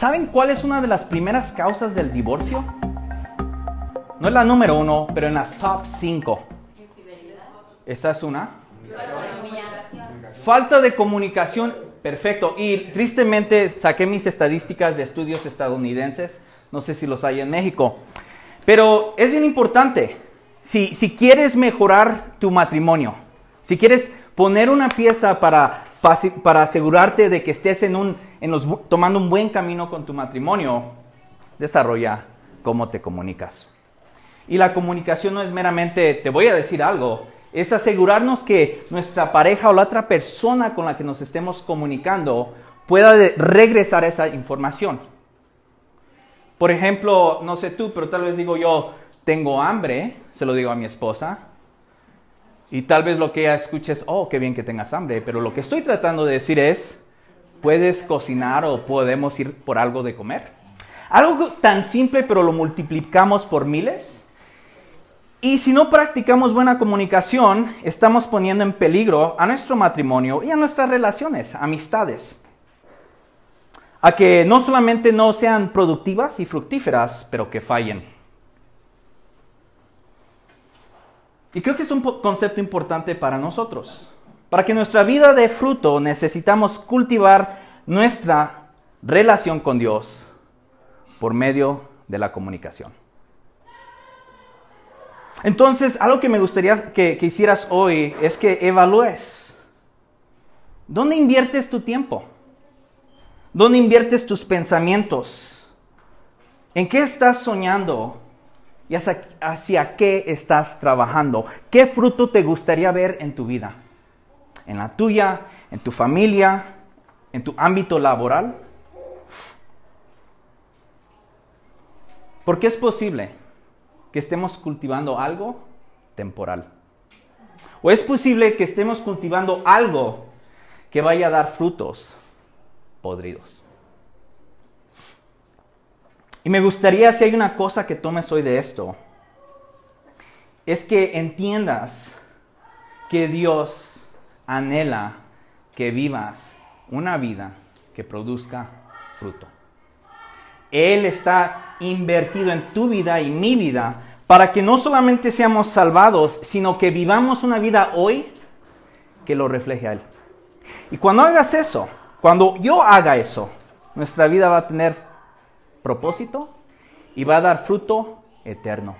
¿Saben cuál es una de las primeras causas del divorcio? No es la número uno, pero en las top cinco. ¿Esa es una? Falta de comunicación, perfecto. Y tristemente saqué mis estadísticas de estudios estadounidenses, no sé si los hay en México, pero es bien importante. Si, si quieres mejorar tu matrimonio, si quieres poner una pieza para, para asegurarte de que estés en un, en los, tomando un buen camino con tu matrimonio, desarrolla cómo te comunicas. Y la comunicación no es meramente, te voy a decir algo, es asegurarnos que nuestra pareja o la otra persona con la que nos estemos comunicando pueda regresar esa información. Por ejemplo, no sé tú, pero tal vez digo yo, tengo hambre, se lo digo a mi esposa, y tal vez lo que ella escuche es, oh, qué bien que tengas hambre, pero lo que estoy tratando de decir es, ¿puedes cocinar o podemos ir por algo de comer? Algo tan simple, pero lo multiplicamos por miles y si no practicamos buena comunicación, estamos poniendo en peligro a nuestro matrimonio y a nuestras relaciones, amistades. A que no solamente no sean productivas y fructíferas, pero que fallen. Y creo que es un concepto importante para nosotros. Para que nuestra vida dé fruto, necesitamos cultivar nuestra relación con Dios por medio de la comunicación. Entonces, algo que me gustaría que, hicieras hoy es que evalúes. ¿Dónde inviertes tu tiempo? ¿Dónde inviertes tus pensamientos? ¿En qué estás soñando? ¿Y hacia, hacia, qué estás trabajando? ¿Qué fruto te gustaría ver en tu vida? ¿En la tuya? ¿En tu familia? ¿En tu ámbito laboral? Porque es posible que estemos cultivando algo temporal. O es posible que estemos cultivando algo que vaya a dar frutos podridos. Y me gustaría, si hay una cosa que tomes hoy de esto, es que entiendas que Dios anhela que vivas una vida que produzca fruto. Él está invertido en tu vida y mi vida para que no solamente seamos salvados, sino que vivamos una vida hoy que lo refleje a Él. Y cuando hagas eso, cuando yo haga eso, nuestra vida va a tener propósito y va a dar fruto eterno.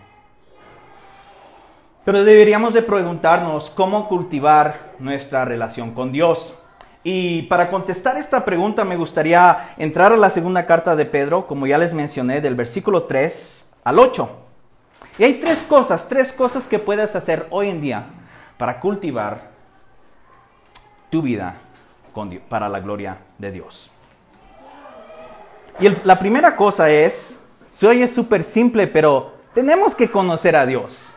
Pero deberíamos de preguntarnos cómo cultivar nuestra relación con Dios. Y para contestar esta pregunta me gustaría entrar a la segunda carta de Pedro, como ya les mencioné, del versículo 3 al 8. Y hay tres cosas, tres cosas que puedes hacer hoy en día para cultivar tu vida para la gloria de Dios. Y la primera cosa es, se oye súper simple, pero tenemos que conocer a Dios.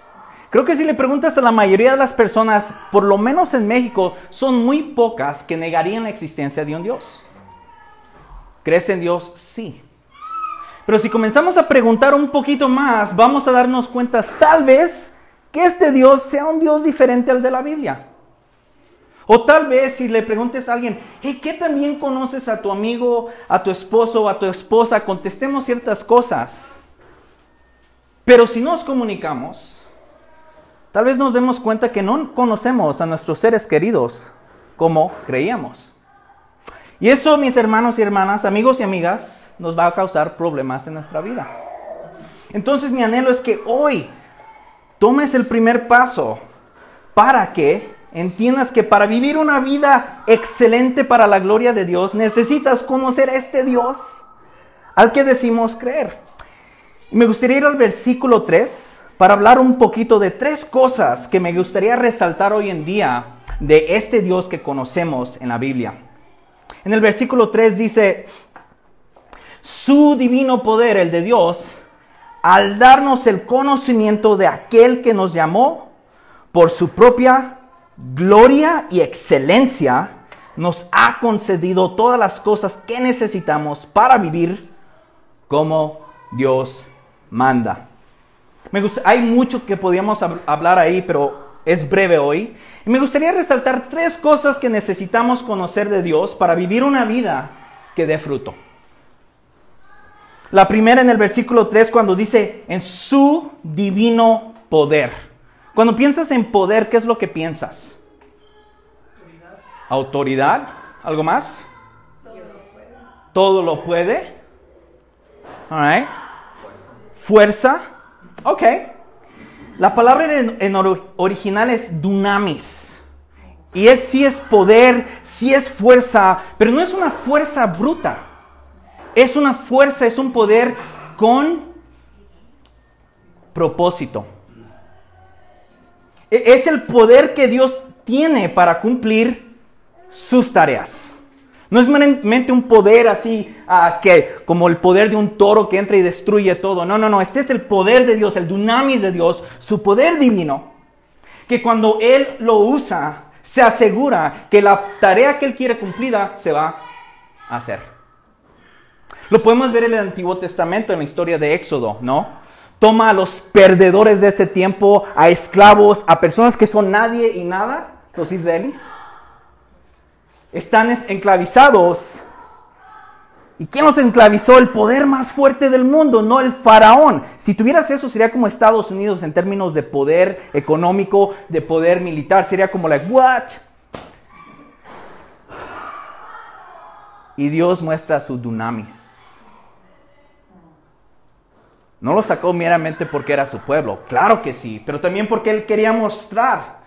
Creo que si le preguntas a la mayoría de las personas, por lo menos en México, son muy pocas que negarían la existencia de un Dios. ¿Crees en Dios? Sí. Pero si comenzamos a preguntar un poquito más, vamos a darnos cuenta tal vez que este Dios sea un Dios diferente al de la Biblia. O tal vez si le preguntes a alguien, ¿qué también conoces a tu amigo, a tu esposo a tu esposa? Contestemos ciertas cosas. Pero si nos comunicamos, Tal vez nos demos cuenta que no conocemos a nuestros seres queridos como creíamos. Y eso, mis hermanos y hermanas, amigos y amigas, nos va a causar problemas en nuestra vida. Entonces mi anhelo es que hoy tomes el primer paso para que entiendas que para vivir una vida excelente para la gloria de Dios necesitas conocer a este Dios al que decimos creer. Me gustaría ir al versículo 3 para hablar un poquito de tres cosas que me gustaría resaltar hoy en día de este Dios que conocemos en la Biblia. En el versículo 3 dice, su divino poder, el de Dios, al darnos el conocimiento de aquel que nos llamó por su propia gloria y excelencia, nos ha concedido todas las cosas que necesitamos para vivir como Dios manda hay mucho que podríamos hablar ahí, pero es breve hoy. Y me gustaría resaltar tres cosas que necesitamos conocer de Dios para vivir una vida que dé fruto. La primera en el versículo 3 cuando dice en su divino poder. Cuando piensas en poder, ¿qué es lo que piensas? Autoridad. ¿Autoridad? ¿Algo más? Todo lo puede. All Fuerza. Ok. La palabra en, original es dunamis. Y es sí es poder, sí es fuerza, pero no es una fuerza bruta. Es una fuerza, es un poder con propósito. E, es el poder que Dios tiene para cumplir sus tareas. No es meramente un poder así ah, que como el poder de un toro que entra y destruye todo. No, no, no. Este es el poder de Dios, el dunamis de Dios, su poder divino. Que cuando Él lo usa, se asegura que la tarea que Él quiere cumplida se va a hacer. Lo podemos ver en el Antiguo Testamento, en la historia de Éxodo, ¿no? Toma a los perdedores de ese tiempo, a esclavos, a personas que son nadie y nada, los israelíes están enclavizados. ¿Y quién los enclavizó? El poder más fuerte del mundo, no el faraón. Si tuvieras eso, sería como Estados Unidos en términos de poder económico, de poder militar. Sería como like, what? Y Dios muestra su dunamis. No lo sacó meramente porque era su pueblo, claro que sí, pero también porque Él quería mostrar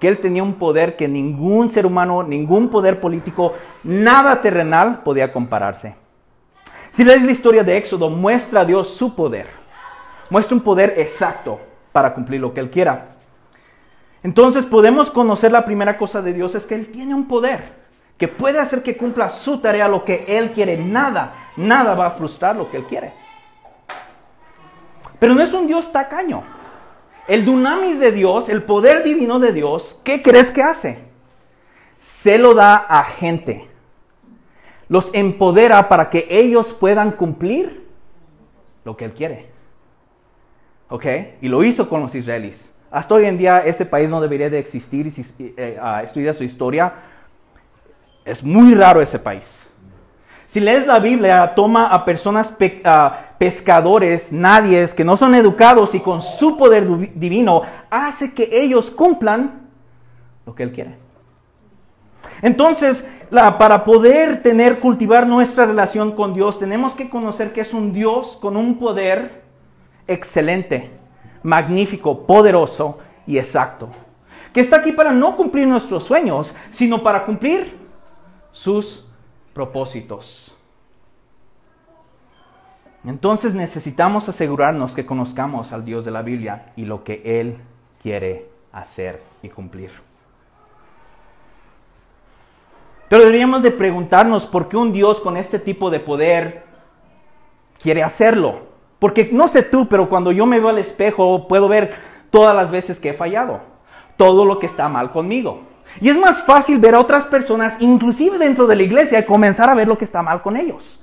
que él tenía un poder que ningún ser humano, ningún poder político, nada terrenal podía compararse. Si lees la historia de Éxodo, muestra a Dios su poder. Muestra un poder exacto para cumplir lo que Él quiera. Entonces podemos conocer la primera cosa de Dios es que Él tiene un poder que puede hacer que cumpla su tarea, lo que Él quiere. Nada, nada va a frustrar lo que Él quiere. Pero no es un Dios tacaño. El dunamis de Dios, el poder divino de Dios, ¿qué crees que hace? Se lo da a gente. Los empodera para que ellos puedan cumplir lo que Él quiere. ¿Ok? Y lo hizo con los israelíes. Hasta hoy en día ese país no debería de existir y si eh, estudias su historia, es muy raro ese país. Si lees la Biblia, toma a personas pescadores, nadies, que no son educados y con su poder divino hace que ellos cumplan lo que Él quiere. Entonces, para poder tener, cultivar nuestra relación con Dios, tenemos que conocer que es un Dios con un poder excelente, magnífico, poderoso y exacto. Que está aquí para no cumplir nuestros sueños, sino para cumplir sus propósitos. Entonces necesitamos asegurarnos que conozcamos al Dios de la Biblia y lo que Él quiere hacer y cumplir. Pero deberíamos de preguntarnos por qué un Dios con este tipo de poder quiere hacerlo. Porque no sé tú, pero cuando yo me veo al espejo puedo ver todas las veces que he fallado, todo lo que está mal conmigo. Y es más fácil ver a otras personas, inclusive dentro de la iglesia, comenzar a ver lo que está mal con ellos.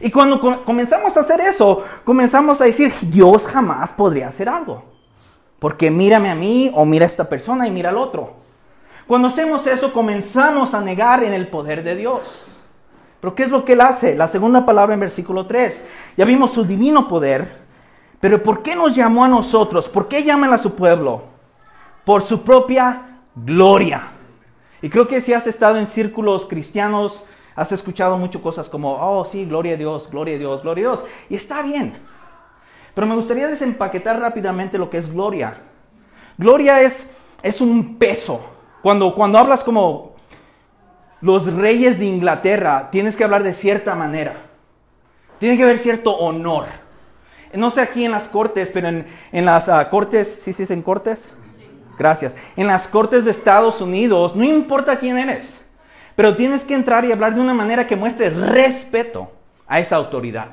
Y cuando comenzamos a hacer eso, comenzamos a decir, Dios jamás podría hacer algo. Porque mírame a mí o mira a esta persona y mira al otro. Cuando hacemos eso, comenzamos a negar en el poder de Dios. Pero ¿qué es lo que Él hace? La segunda palabra en versículo 3. Ya vimos su divino poder. Pero ¿por qué nos llamó a nosotros? ¿Por qué llaman a su pueblo? Por su propia gloria. Y creo que si has estado en círculos cristianos, has escuchado muchas cosas como, oh sí, gloria a Dios, gloria a Dios, gloria a Dios. Y está bien. Pero me gustaría desempaquetar rápidamente lo que es gloria. Gloria es, es un peso. Cuando, cuando hablas como los reyes de Inglaterra, tienes que hablar de cierta manera. Tiene que haber cierto honor. No sé aquí en las cortes, pero en, las ah, cortes, ¿sí, sí, en cortes? Gracias. En las cortes de Estados Unidos, no importa quién eres, pero tienes que entrar y hablar de una manera que muestre respeto a esa autoridad.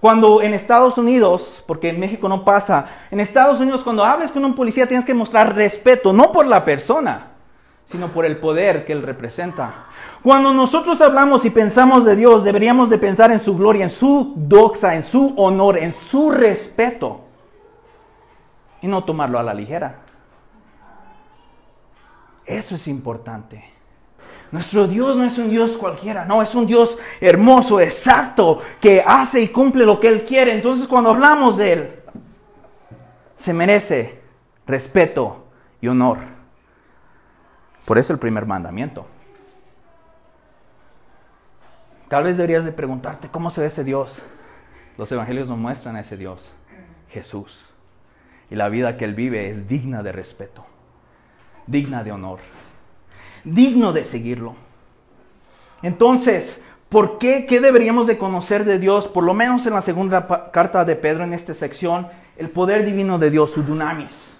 Cuando en Estados Unidos, porque en México no pasa, en Estados Unidos cuando hables con un policía tienes que mostrar respeto, no por la persona, sino por el poder que él representa. Cuando nosotros hablamos y pensamos de Dios, deberíamos de pensar en su gloria, en su doxa, en su honor, en su respeto, y no tomarlo a la ligera. Eso es importante. Nuestro Dios no es un Dios cualquiera, no, es un Dios hermoso, exacto, que hace y cumple lo que Él quiere. Entonces cuando hablamos de Él, se merece respeto y honor. Por eso el primer mandamiento. Tal vez deberías de preguntarte cómo se ve ese Dios. Los evangelios nos muestran a ese Dios, Jesús. Y la vida que Él vive es digna de respeto, digna de honor, digno de seguirlo. Entonces, ¿por qué? ¿Qué deberíamos de conocer de Dios? Por lo menos en la segunda carta de Pedro en esta sección, el poder divino de Dios, su dunamis.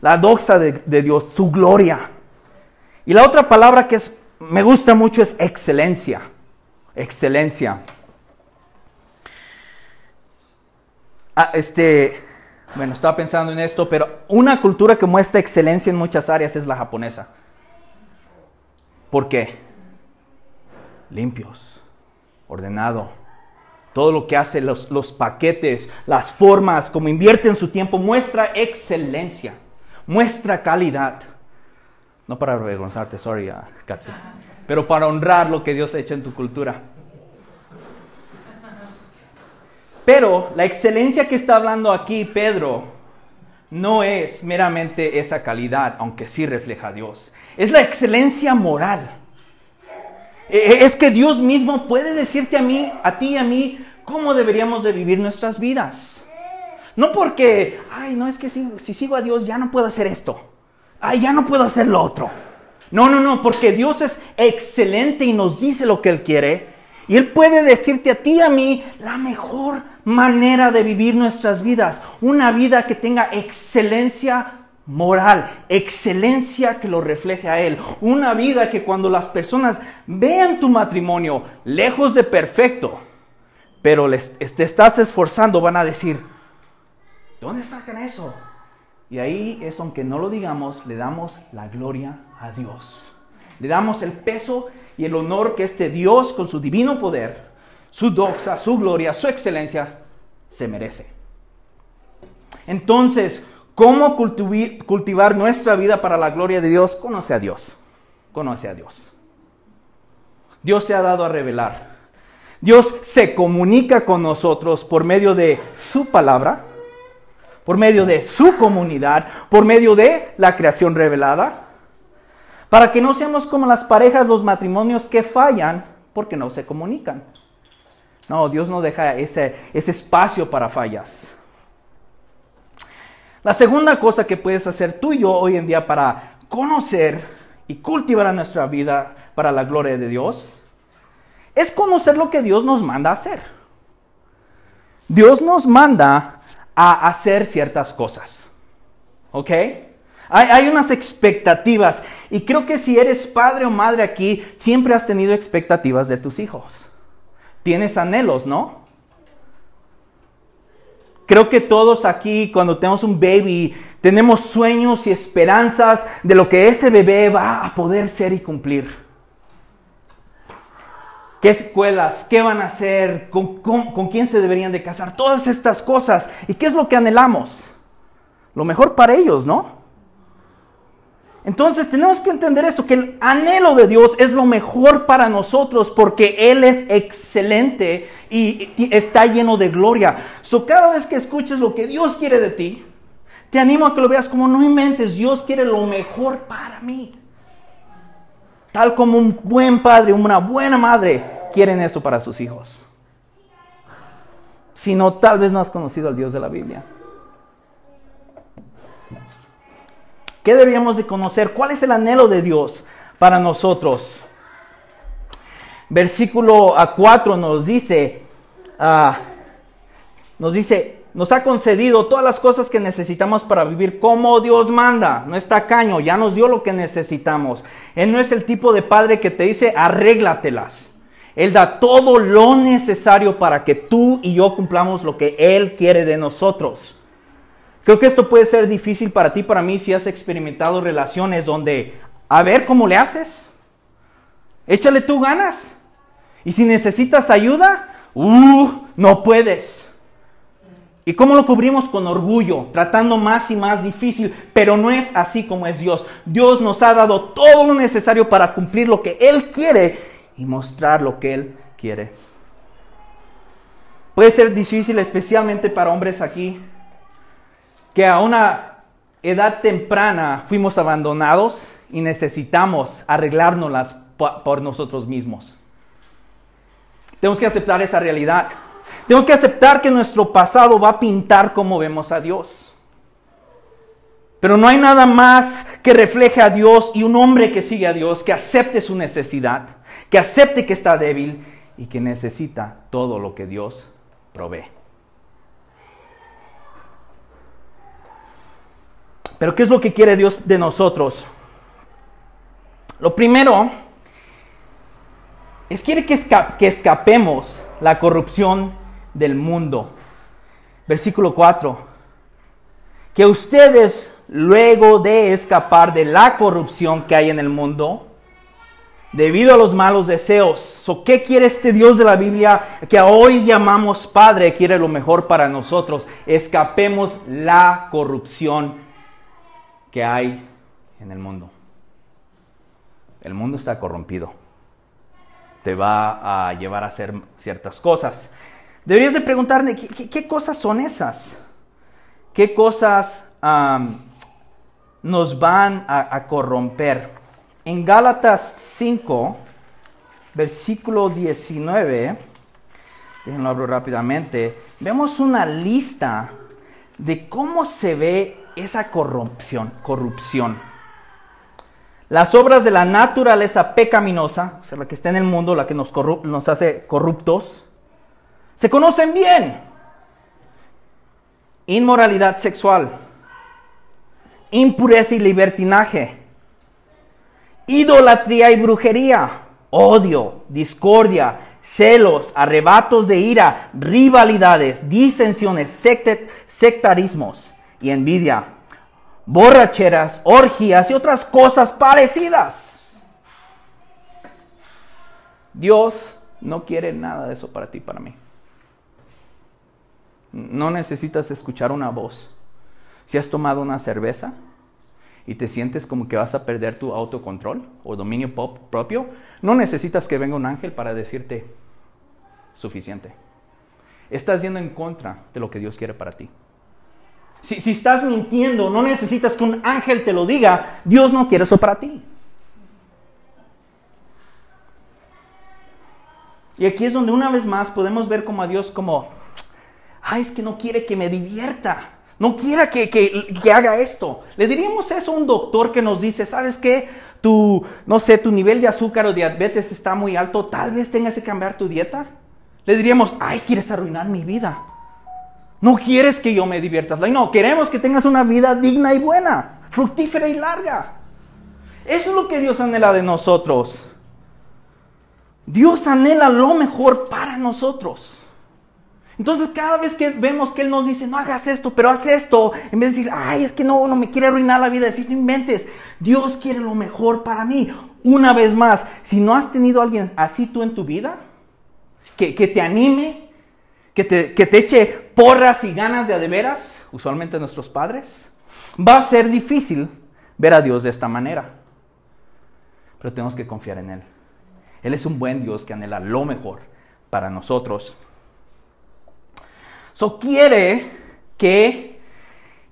La doxa de, Dios, su gloria. Y la otra palabra que es, me gusta mucho es excelencia. Excelencia. Ah, este, bueno, estaba pensando en esto, pero una cultura que muestra excelencia en muchas áreas es la japonesa. ¿Por qué? Limpios, ordenado. Todo lo que hace, los, los paquetes, las formas, como invierten su tiempo, muestra excelencia, muestra calidad. No para avergonzarte, sorry, uh, Katsu, pero para honrar lo que Dios ha hecho en tu cultura. Pero la excelencia que está hablando aquí Pedro no es meramente esa calidad, aunque sí refleja a Dios. Es la excelencia moral. E, e, es que Dios mismo puede decirte a mí, a ti y a mí, cómo deberíamos de vivir nuestras vidas. No porque, ay, no es que si, si sigo a Dios ya no puedo hacer esto. Ay, ya no puedo hacer lo otro. No, no, no, porque Dios es excelente y nos dice lo que Él quiere. Y Él puede decirte a ti y a mí la mejor manera de vivir nuestras vidas. Una vida que tenga excelencia moral, excelencia que lo refleje a Él. Una vida que cuando las personas vean tu matrimonio lejos de perfecto, pero les, te estás esforzando, van a decir, ¿dónde sacan eso? Y ahí es, aunque no lo digamos, le damos la gloria a Dios. Le damos el peso y el honor que este Dios con su divino poder, su doxa, su gloria, su excelencia, se merece. Entonces, ¿cómo cultivar nuestra vida para la gloria de Dios? Conoce a Dios. Conoce a Dios. Dios se ha dado a revelar. Dios se comunica con nosotros por medio de su palabra, por medio de su comunidad, por medio de la creación revelada, para que no seamos como las parejas, los matrimonios que fallan porque no se comunican. No, Dios no deja ese, ese espacio para fallas. La segunda cosa que puedes hacer tú y yo hoy en día para conocer y cultivar nuestra vida para la gloria de Dios es conocer lo que Dios nos manda a hacer. Dios nos manda a hacer ciertas cosas. ¿Ok? Hay, unas expectativas y creo que si eres padre o madre aquí, siempre has tenido expectativas de tus hijos tienes anhelos, ¿no? Creo que todos aquí, cuando tenemos un baby, tenemos sueños y esperanzas de lo que ese bebé va a poder ser y cumplir. ¿Qué escuelas? ¿Qué van a hacer? ¿Con, con quién se deberían de casar? Todas estas cosas. ¿Y qué es lo que anhelamos? Lo mejor para ellos, ¿no? Entonces tenemos que entender esto, que el anhelo de Dios es lo mejor para nosotros porque Él es excelente y está lleno de gloria. So cada vez que escuches lo que Dios quiere de ti, te animo a que lo veas como no inventes, Dios quiere lo mejor para mí. Tal como un buen padre, una buena madre quieren eso para sus hijos. Si no, tal vez no has conocido al Dios de la Biblia. ¿Qué deberíamos de conocer? ¿Cuál es el anhelo de Dios para nosotros? Versículo 4 nos dice, uh, nos dice, nos ha concedido todas las cosas que necesitamos para vivir como Dios manda. No está caño, ya nos dio lo que necesitamos. Él no es el tipo de padre que te dice, arréglatelas. Él da todo lo necesario para que tú y yo cumplamos lo que Él quiere de nosotros. Creo que esto puede ser difícil para ti, para mí, si has experimentado relaciones donde, a ver cómo le haces. Échale tú ganas. Y si necesitas ayuda, uh, no puedes. ¿Y cómo lo cubrimos? Con orgullo, tratando más y más difícil, pero no es así como es Dios. Dios nos ha dado todo lo necesario para cumplir lo que Él quiere y mostrar lo que Él quiere. Puede ser difícil, especialmente para hombres aquí, que a una edad temprana fuimos abandonados y necesitamos arreglárnoslas por nosotros mismos. Tenemos que aceptar esa realidad. Tenemos que aceptar que nuestro pasado va a pintar como vemos a Dios. Pero no hay nada más que refleje a Dios y un hombre que sigue a Dios, que acepte su necesidad, que acepte que está débil y que necesita todo lo que Dios provee. Pero ¿qué es lo que quiere Dios de nosotros? Lo primero es quiere que, que escapemos la corrupción del mundo. Versículo 4. Que ustedes, luego de escapar de la corrupción que hay en el mundo, debido a los malos deseos. ¿Qué quiere este Dios de la Biblia que hoy llamamos Padre? Quiere lo mejor para nosotros. Escapemos la corrupción que hay en el mundo. El mundo está corrompido. Te va a llevar a hacer ciertas cosas. Deberías de preguntarme, ¿qué, cosas son esas? ¿Qué cosas nos van a, corromper? En Gálatas 5, versículo 19, déjenlo abro rápidamente, vemos una lista de cómo se ve esa corrupción. corrupción. Las obras de la naturaleza pecaminosa, o sea, la que está en el mundo, la que nos, nos hace corruptos, se conocen bien. Inmoralidad sexual, impureza y libertinaje, idolatría y brujería, odio, discordia, celos, arrebatos de ira, rivalidades, disensiones, sectarismos y envidia, borracheras, orgías y otras cosas parecidas. Dios no quiere nada de eso para ti, para mí. No necesitas escuchar una voz. Si has tomado una cerveza y te sientes como que vas a perder tu autocontrol o dominio propio, no necesitas que venga un ángel para decirte suficiente. Estás yendo en contra de lo que Dios quiere para ti. Si, estás mintiendo, no necesitas que un ángel te lo diga. Dios no quiere eso para ti. Y aquí es donde una vez más podemos ver como a Dios como ay, es que no quiere que me divierta, no quiera que, que, haga esto. Le diríamos eso a un doctor que nos dice, ¿sabes qué? Tu, no sé, tu nivel de azúcar o diabetes está muy alto, tal vez tengas que cambiar tu dieta. Le diríamos, ay, quieres arruinar mi vida. No quieres que yo me divierta. No, queremos que tengas una vida digna y buena, fructífera y larga. Eso es lo que Dios anhela de nosotros. Dios anhela lo mejor para nosotros. Entonces cada vez que vemos que Él nos dice, no hagas esto, pero haz esto, en vez de decir, ay, es que no, no me quiere arruinar la vida, decir, no inventes, Dios quiere lo mejor para mí. Una vez más, si no has tenido a alguien así tú en tu vida, que, te anime, que te, que te eche porras y ganas de adeveras, usualmente nuestros padres, va a ser difícil ver a Dios de esta manera. Pero tenemos que confiar en Él. Él es un buen Dios que anhela lo mejor para nosotros. So quiere que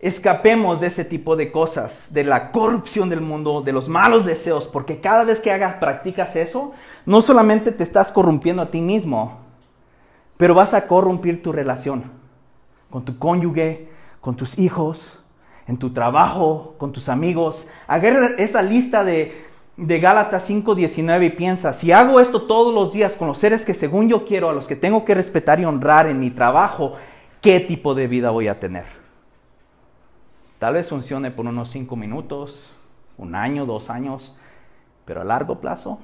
escapemos de ese tipo de cosas, de la corrupción del mundo, de los malos deseos, porque cada vez que hagas, practicas eso, no solamente te estás corrompiendo a ti mismo, pero vas a corrompir tu relación con tu cónyuge, con tus hijos, en tu trabajo, con tus amigos. Agarra esa lista de, de Gálatas 5:19 y piensa, si hago esto todos los días con los seres que según yo quiero, a los que tengo que respetar y honrar en mi trabajo, qué tipo de vida voy a tener. Tal vez funcione por unos cinco minutos, un año, dos años, pero a largo plazo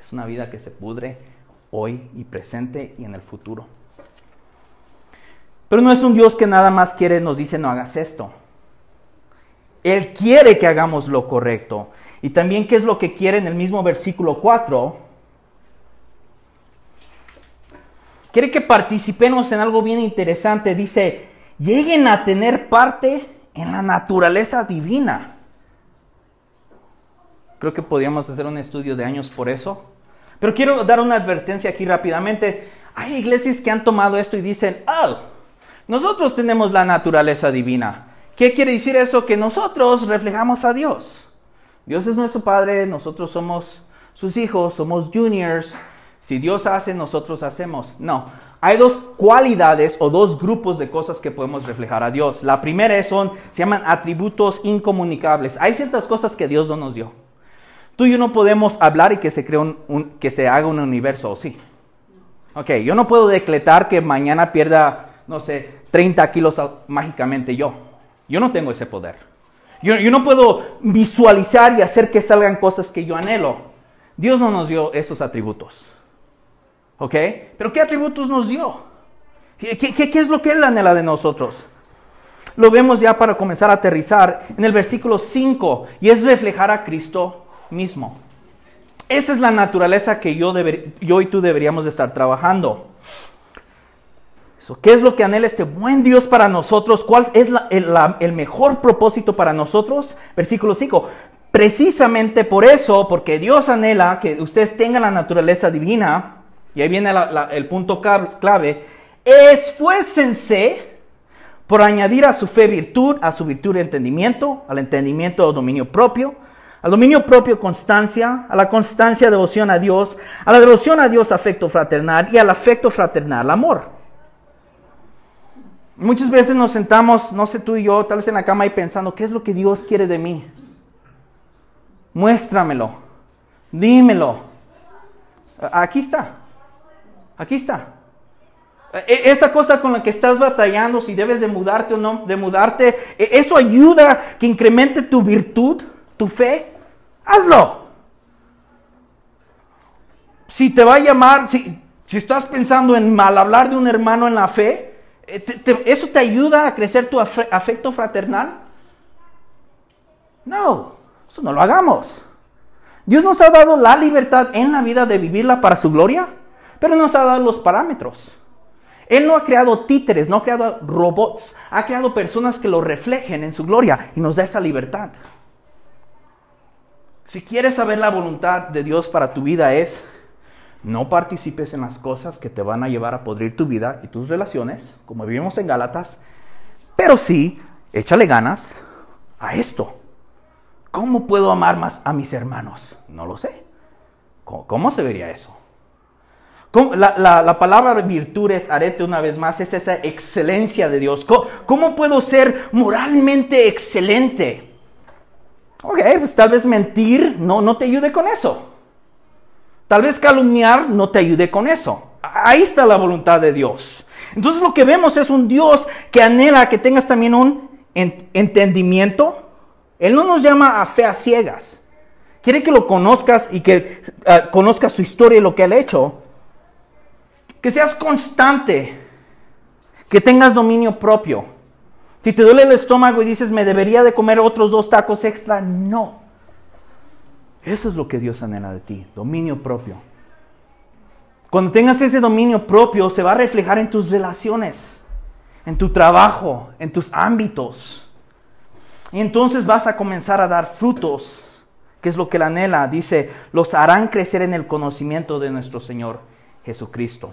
es una vida que se pudre hoy y presente y en el futuro. Pero no es un Dios que nada más quiere, nos dice no hagas esto. Él quiere que hagamos lo correcto. Y también qué es lo que quiere en el mismo versículo 4, quiere que participemos en algo bien interesante. Dice, lleguen a tener parte en la naturaleza divina. Creo que podríamos hacer un estudio de años por eso. Pero quiero dar una advertencia aquí rápidamente. Hay iglesias que han tomado esto y dicen, oh, nosotros tenemos la naturaleza divina. ¿Qué quiere decir eso? Que nosotros reflejamos a Dios. Dios es nuestro Padre, nosotros somos sus hijos, somos juniors. Si Dios hace, nosotros hacemos. No, hay dos cualidades o dos grupos de cosas que podemos reflejar a Dios. La primera son, se llaman atributos incomunicables. Hay ciertas cosas que Dios no nos dio. Tú y yo no podemos hablar y que se, cree un, que se haga un universo, ¿o sí? Ok, yo no puedo decretar que mañana pierda, no sé, 30 kilos mágicamente yo. Yo no tengo ese poder. Yo, yo no puedo visualizar y hacer que salgan cosas que yo anhelo. Dios no nos dio esos atributos. ¿Ok? Pero ¿qué atributos nos dio? ¿Qué, qué, es lo que Él anhela de nosotros? Lo vemos ya para comenzar a aterrizar en el versículo 5 y es reflejar a Cristo mismo. Esa es la naturaleza que yo, yo y tú deberíamos de estar trabajando. ¿Qué es lo que anhela este buen Dios para nosotros? ¿Cuál es el, mejor propósito para nosotros? Versículo 5. Precisamente por eso, porque Dios anhela que ustedes tengan la naturaleza divina, y ahí viene el punto clave, esfuércense por añadir a su fe virtud, a su virtud entendimiento, al entendimiento dominio propio, al dominio propio constancia, a la constancia devoción a Dios, a la devoción a Dios afecto fraternal y al afecto fraternal amor. Muchas veces nos sentamos, no sé tú y yo, tal vez en la cama y pensando, ¿qué es lo que Dios quiere de mí? Muéstramelo, dímelo. Aquí está. Aquí está. E, esa cosa con la que estás batallando, si debes de mudarte o no de mudarte, e, eso ayuda que incremente tu virtud, tu fe. Hazlo. Si te va a llamar, si, si estás pensando en mal hablar de un hermano en la fe, eh, ¿eso te ayuda a crecer tu afecto fraternal? No, eso no lo hagamos. Dios nos ha dado la libertad en la vida de vivirla para su gloria pero nos ha dado los parámetros. Él no ha creado títeres, no ha creado robots, ha creado personas que lo reflejen en su gloria y nos da esa libertad. Si quieres saber la voluntad de Dios para tu vida es, no participes en las cosas que te van a llevar a podrir tu vida y tus relaciones, como vivimos en Gálatas, pero sí, échale ganas a esto. ¿Cómo puedo amar más a mis hermanos? No lo sé. cómo se vería eso? La, palabra virtud es arete una vez más, es esa excelencia de Dios. ¿Cómo, puedo ser moralmente excelente? Ok, pues tal vez mentir no, no te ayude con eso. Tal vez calumniar no te ayude con eso. Ahí está la voluntad de Dios. Entonces lo que vemos es un Dios que anhela que tengas también un entendimiento. Él no nos llama a fe a ciegas. Quiere que lo conozcas y que ah, conozcas su historia y lo que él ha hecho que seas constante, que tengas dominio propio. Si te duele el estómago y dices, me debería de comer otros dos tacos extra, no. Eso es lo que Dios anhela de ti, dominio propio. Cuando tengas ese dominio propio, se va a reflejar en tus relaciones, en tu trabajo, en tus ámbitos. Y entonces vas a comenzar a dar frutos, que es lo que Él anhela. Dice, los harán crecer en el conocimiento de nuestro Señor Jesucristo.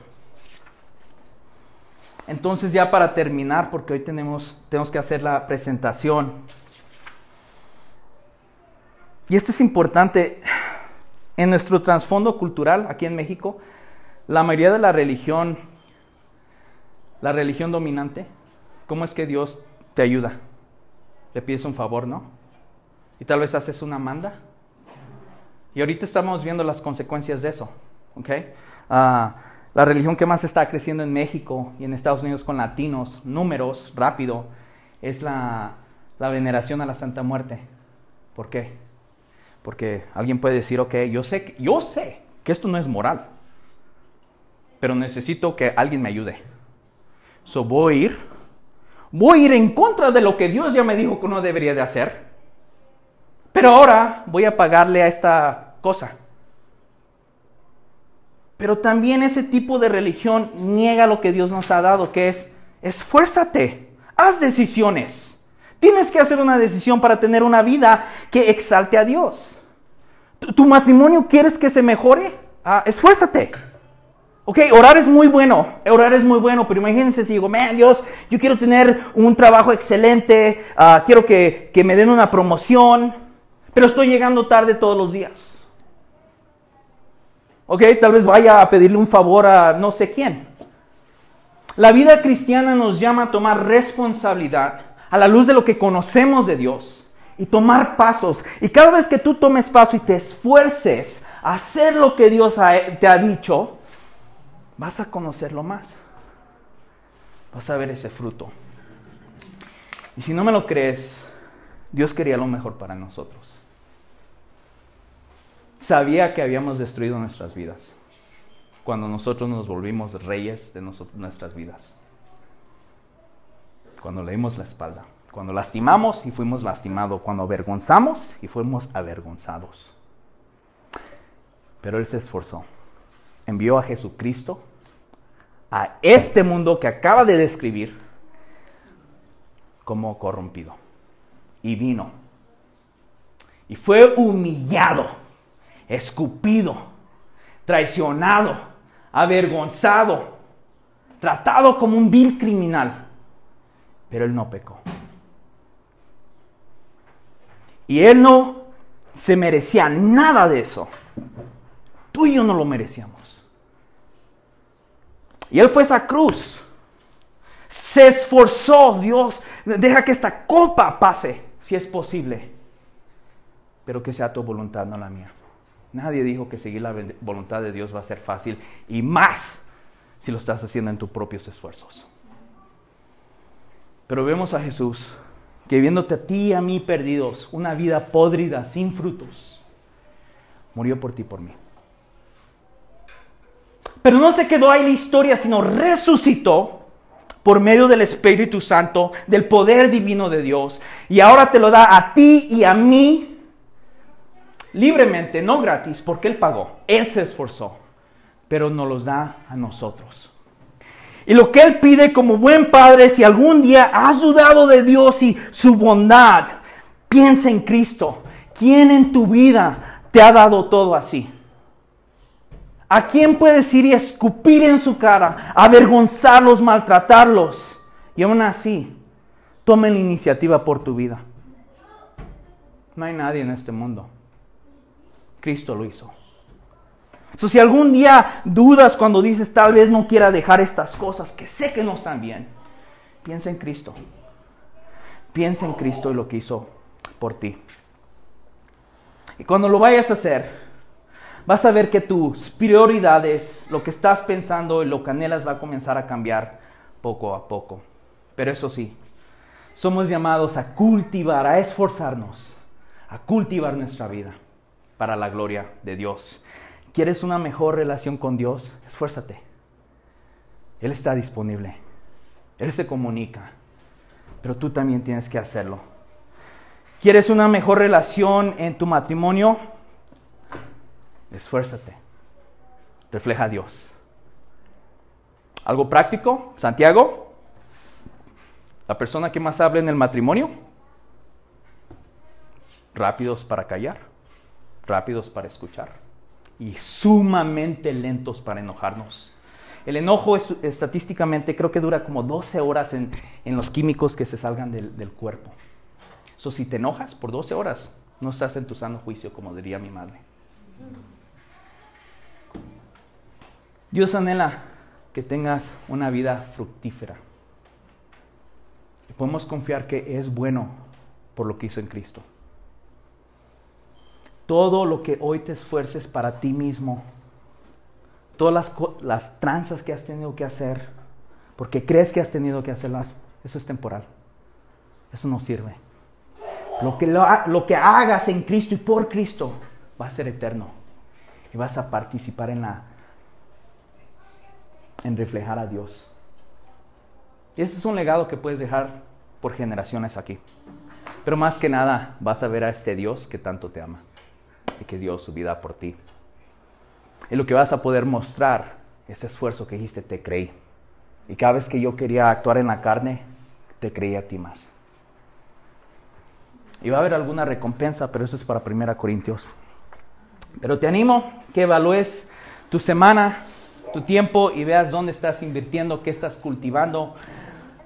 Entonces ya para terminar, porque hoy tenemos, tenemos que hacer la presentación. Y esto es importante. En nuestro trasfondo cultural aquí en México, la mayoría de la religión, la religión dominante, ¿cómo es que Dios te ayuda? Le pides un favor, ¿no? Y tal vez haces una manda. Y ahorita estamos viendo las consecuencias de eso, ¿ok? Ah, la religión que más está creciendo en México y en Estados Unidos con latinos, números, rápido, es la, veneración a la Santa Muerte. ¿Por qué? Porque alguien puede decir, ok, yo sé, yo sé que esto no es moral, pero necesito que alguien me ayude. So voy a ir, voy a ir en contra de lo que Dios ya me dijo que no debería de hacer, pero ahora voy a pagarle a esta cosa. Pero también ese tipo de religión niega lo que Dios nos ha dado, que es esfuérzate, haz decisiones. Tienes que hacer una decisión para tener una vida que exalte a Dios. ¿Tu, matrimonio quieres que se mejore? Ah, esfuérzate. Ok, orar es muy bueno, orar es muy bueno, pero imagínense si digo, Dios, yo quiero tener un trabajo excelente, ah, quiero que, que me den una promoción, pero estoy llegando tarde todos los días. Ok, tal vez vaya a pedirle un favor a no sé quién. La vida cristiana nos llama a tomar responsabilidad a la luz de lo que conocemos de Dios y tomar pasos. Y cada vez que tú tomes paso y te esfuerces a hacer lo que Dios te ha dicho, vas a conocerlo más. Vas a ver ese fruto. Y si no me lo crees, Dios quería lo mejor para nosotros. Sabía que habíamos destruido nuestras vidas cuando nosotros nos volvimos reyes de nuestras vidas. Cuando le dimos la espalda. Cuando lastimamos y fuimos lastimados. Cuando avergonzamos y fuimos avergonzados. Pero Él se esforzó envió a Jesucristo a este mundo que acaba de describir como corrompido. Y vino. Y fue humillado, escupido, traicionado, avergonzado, tratado como un vil criminal. Pero él no pecó. Y él no se merecía nada de eso. Tú y yo no lo merecíamos. Y él fue esa cruz. Se esforzó, Dios, deja que esta copa pase, si es posible. Pero que sea tu voluntad, no la mía. Nadie dijo que seguir la voluntad de Dios va a ser fácil y más si lo estás haciendo en tus propios esfuerzos. Pero vemos a Jesús que viéndote a ti y a mí perdidos, una vida podrida, sin frutos, murió por ti por mí. Pero no se quedó ahí la historia, sino resucitó por medio del Espíritu Santo, del poder divino de Dios. Y ahora te lo da a ti y a mí libremente, no gratis, porque Él pagó, Él se esforzó, pero nos los da a nosotros. Y lo que Él pide como buen padre, si algún día has dudado de Dios y su bondad, piensa en Cristo. ¿Quién en tu vida te ha dado todo así? ¿A quién puedes ir y escupir en su cara, avergonzarlos, maltratarlos? Y aún así, tomen la iniciativa por tu vida. No hay nadie en este mundo. Cristo lo hizo. So, si algún día dudas cuando dices tal vez no quiera dejar estas cosas que sé que no están bien, piensa en Cristo. Piensa en Cristo y lo que hizo por ti. Y cuando lo vayas a hacer, vas a ver que tus prioridades, lo que estás pensando y lo que anhelas va a comenzar a cambiar poco a poco. Pero eso sí, somos llamados a cultivar, a esforzarnos, a cultivar nuestra vida para la gloria de Dios. ¿Quieres una mejor relación con Dios? Esfuérzate. Él está disponible. Él se comunica. Pero tú también tienes que hacerlo. ¿Quieres una mejor relación en tu matrimonio? Esfuérzate. Refleja a Dios. Algo práctico, Santiago, la persona que más habla en el matrimonio, rápidos para callar, rápidos para escuchar y sumamente lentos para enojarnos. El enojo estadísticamente creo que dura como 12 horas en, los químicos que se salgan del, del cuerpo. Eso si te enojas por 12 horas, no estás en tu sano juicio, como diría mi madre. Dios anhela que tengas una vida fructífera. Podemos confiar que es bueno por lo que hizo en Cristo. Todo lo que hoy te esfuerces para ti mismo, todas las, las tranzas que has tenido que hacer, porque crees que has tenido que hacerlas, eso es temporal. Eso no sirve. Lo que, lo, que hagas en Cristo y por Cristo va a ser eterno. Y vas a participar en la en reflejar a Dios. Y ese es un legado que puedes dejar por generaciones aquí. Pero más que nada vas a ver a este Dios que tanto te ama que dio su vida por ti. Y lo que vas a poder mostrar, ese esfuerzo que dijiste, te creí. Y cada vez que yo quería actuar en la carne, te creí a ti más. Y va a haber alguna recompensa, pero eso es para 1 Corintios. Pero te animo que evalúes tu semana, tu tiempo y veas dónde estás invirtiendo, qué estás cultivando.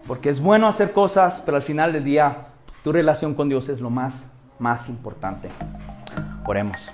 Porque es bueno hacer cosas, pero al final del día tu relación con Dios es lo más, más importante. Oremos.